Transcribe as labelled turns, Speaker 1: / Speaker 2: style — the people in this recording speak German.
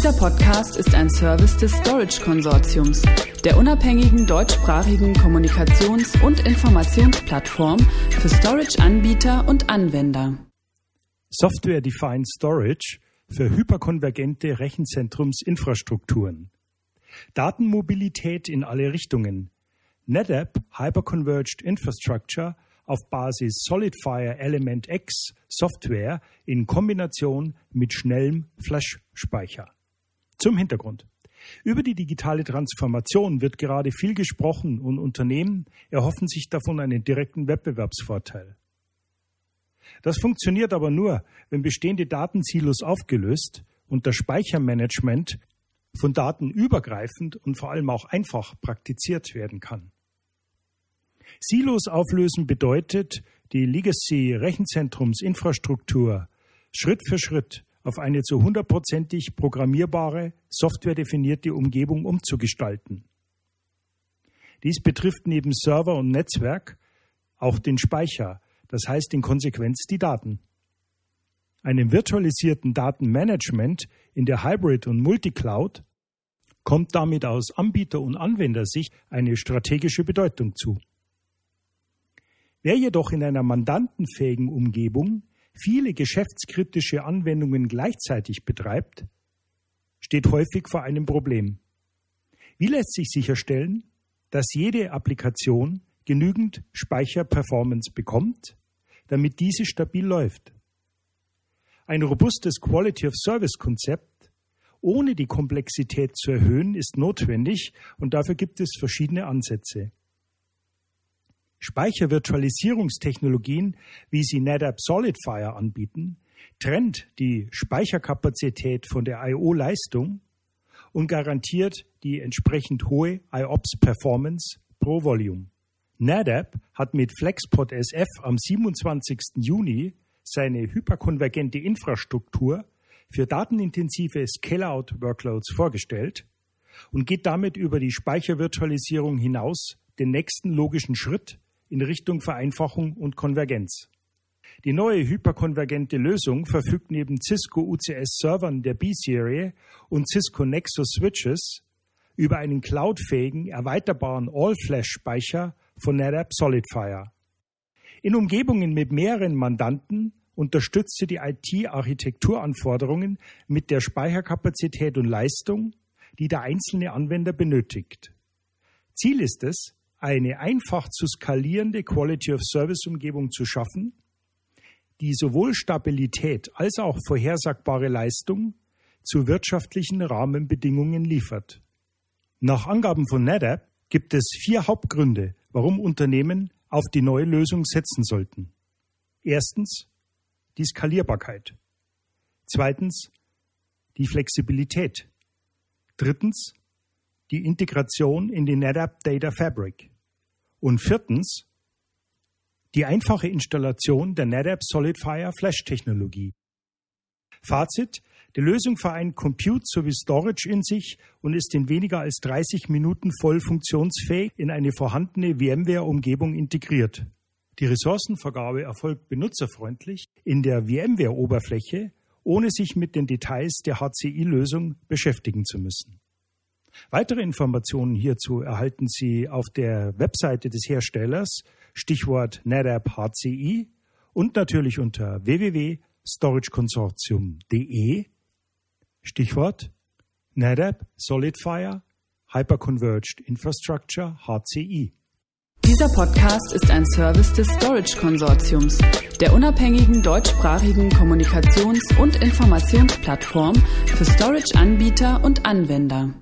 Speaker 1: Dieser Podcast ist ein Service des Storage Konsortiums, der unabhängigen deutschsprachigen Kommunikations- und Informationsplattform für Storage-Anbieter und Anwender.
Speaker 2: Software-Defined Storage für hyperkonvergente Rechenzentrumsinfrastrukturen. Datenmobilität in alle Richtungen. NetApp Hyperconverged Infrastructure auf Basis SolidFire Element X Software in Kombination mit schnellem Flash-Speicher. Zum Hintergrund. Über die digitale Transformation wird gerade viel gesprochen und Unternehmen erhoffen sich davon einen direkten Wettbewerbsvorteil. Das funktioniert aber nur, wenn bestehende Datensilos aufgelöst und das Speichermanagement von Daten übergreifend und vor allem auch einfach praktiziert werden kann. Silos auflösen bedeutet, die Legacy-Rechenzentrumsinfrastruktur Schritt für Schritt auf eine zu hundertprozentig programmierbare, softwaredefinierte Umgebung umzugestalten. Dies betrifft neben Server und Netzwerk auch den Speicher, das heißt in Konsequenz die Daten. Einem virtualisierten Datenmanagement in der Hybrid- und Multicloud kommt damit aus Anbieter- und Anwendersicht eine strategische Bedeutung zu. Wer jedoch in einer mandantenfähigen Umgebung viele geschäftskritische Anwendungen gleichzeitig betreibt, steht häufig vor einem Problem. Wie lässt sich sicherstellen, dass jede Applikation genügend Speicherperformance bekommt, damit diese stabil läuft? Ein robustes Quality of Service Konzept ohne die Komplexität zu erhöhen ist notwendig und dafür gibt es verschiedene Ansätze. Speichervirtualisierungstechnologien, wie sie NetApp SolidFire anbieten, trennt die Speicherkapazität von der I.O.-Leistung und garantiert die entsprechend hohe IOPS-Performance pro Volume. NetApp hat mit FlexPod SF am 27. Juni seine hyperkonvergente Infrastruktur für datenintensive Scale-out-Workloads vorgestellt und geht damit über die Speichervirtualisierung hinaus den nächsten logischen Schritt in Richtung Vereinfachung und Konvergenz. Die neue hyperkonvergente Lösung verfügt neben Cisco UCS Servern der B-Serie und Cisco Nexus Switches über einen cloudfähigen, erweiterbaren All-Flash-Speicher von NetApp SolidFire. In Umgebungen mit mehreren Mandanten unterstützt sie die IT-Architekturanforderungen mit der Speicherkapazität und Leistung, die der einzelne Anwender benötigt. Ziel ist es, eine einfach zu skalierende Quality of Service Umgebung zu schaffen, die sowohl Stabilität als auch vorhersagbare Leistung zu wirtschaftlichen Rahmenbedingungen liefert. Nach Angaben von NetApp gibt es vier Hauptgründe, warum Unternehmen auf die neue Lösung setzen sollten. Erstens die Skalierbarkeit. Zweitens die Flexibilität. Drittens die Integration in die NetApp Data Fabric. Und viertens, die einfache Installation der NetApp SolidFire Flash-Technologie. Fazit, die Lösung vereint Compute sowie Storage in sich und ist in weniger als 30 Minuten voll funktionsfähig in eine vorhandene VMware-Umgebung integriert. Die Ressourcenvergabe erfolgt benutzerfreundlich in der VMware-Oberfläche, ohne sich mit den Details der HCI-Lösung beschäftigen zu müssen. Weitere Informationen hierzu erhalten Sie auf der Webseite des Herstellers, Stichwort NetApp HCI und natürlich unter www.storageconsortium.de, Stichwort NetApp SolidFire Hyperconverged Infrastructure HCI.
Speaker 1: Dieser Podcast ist ein Service des Storage Konsortiums, der unabhängigen deutschsprachigen Kommunikations- und Informationsplattform für Storage-Anbieter und Anwender.